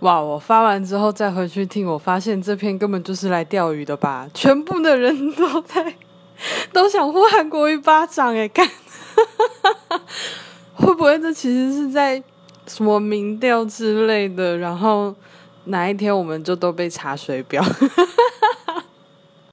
哇！我发完之后再回去听，我发现这篇根本就是来钓鱼的吧？全部的人都在都想呼韩国一巴掌哎，看！会不会这其实是在什么民调之类的？然后哪一天我们就都被查水表？